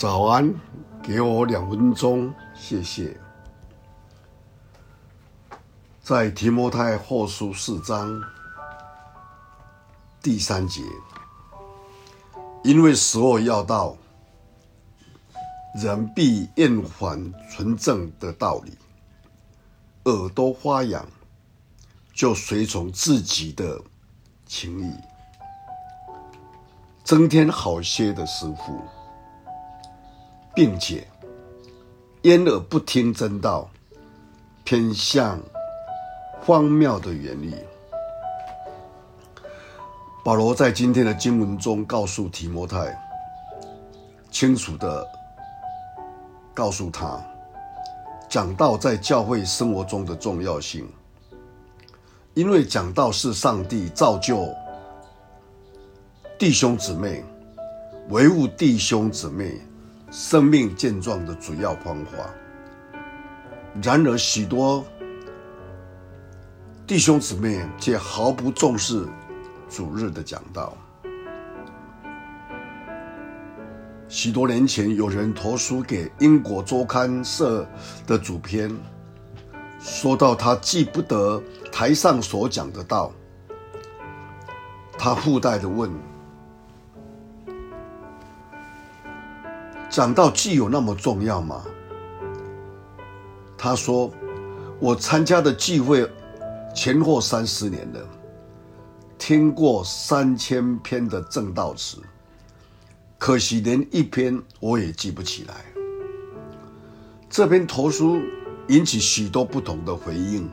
早安，给我两分钟，谢谢。在提摩太后书四章第三节，因为时候要到，人必厌烦纯正的道理，耳朵发痒，就随从自己的情意，增添好些的师傅。并且，焉耳不听真道，偏向荒谬的原理。保罗在今天的经文中告诉提摩太，清楚的告诉他，讲道在教会生活中的重要性，因为讲道是上帝造就弟兄姊妹、维护弟兄姊妹。生命健壮的主要方法。然而，许多弟兄姊妹却毫不重视主日的讲道。许多年前，有人投书给英国周刊社的主编，说到他记不得台上所讲的道，他附带的问。讲到记有那么重要吗？他说：“我参加的聚会前后三十年了，听过三千篇的正道词，可惜连一篇我也记不起来。”这篇投书引起许多不同的回应，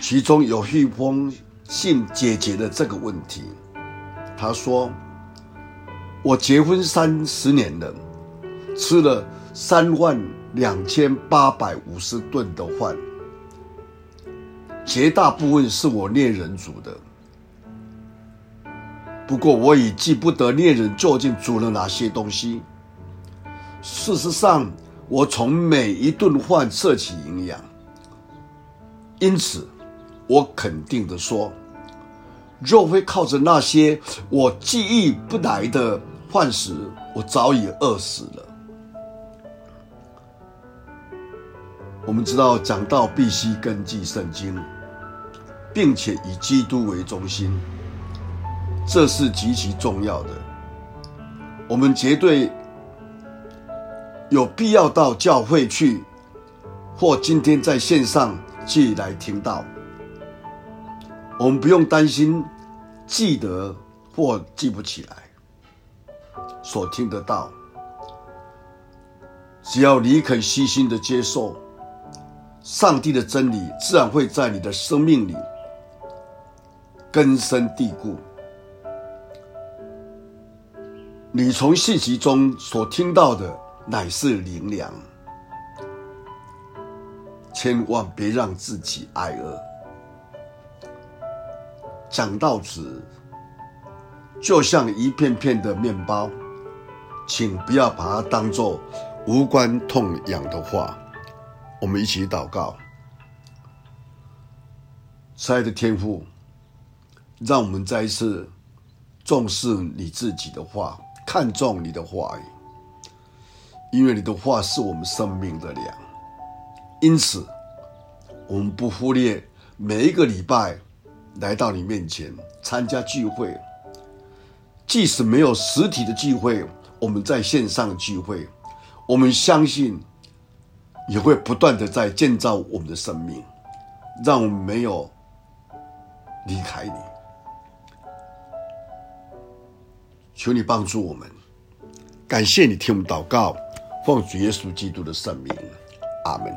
其中有一封信解决了这个问题。他说。我结婚三十年了，吃了三万两千八百五十顿的饭，绝大部分是我恋人煮的。不过我已记不得恋人究竟煮了哪些东西。事实上，我从每一顿饭摄取营养，因此我肯定的说，若非靠着那些我记忆不来的。饭时，我早已饿死了。我们知道讲道必须根据圣经，并且以基督为中心，这是极其重要的。我们绝对有必要到教会去，或今天在线上去来听道。我们不用担心记得或记不起来。所听得到，只要你肯虚心的接受，上帝的真理自然会在你的生命里根深蒂固。你从信息中所听到的乃是灵粮，千万别让自己挨饿。讲道词就像一片片的面包。请不要把它当作无关痛痒的话。我们一起祷告，亲爱的天父，让我们再一次重视你自己的话，看重你的话语，因为你的话是我们生命的粮。因此，我们不忽略每一个礼拜来到你面前参加聚会，即使没有实体的聚会。我们在线上聚会，我们相信也会不断的在建造我们的生命，让我们没有离开你。求你帮助我们，感谢你听我们祷告，奉主耶稣基督的圣名，阿门。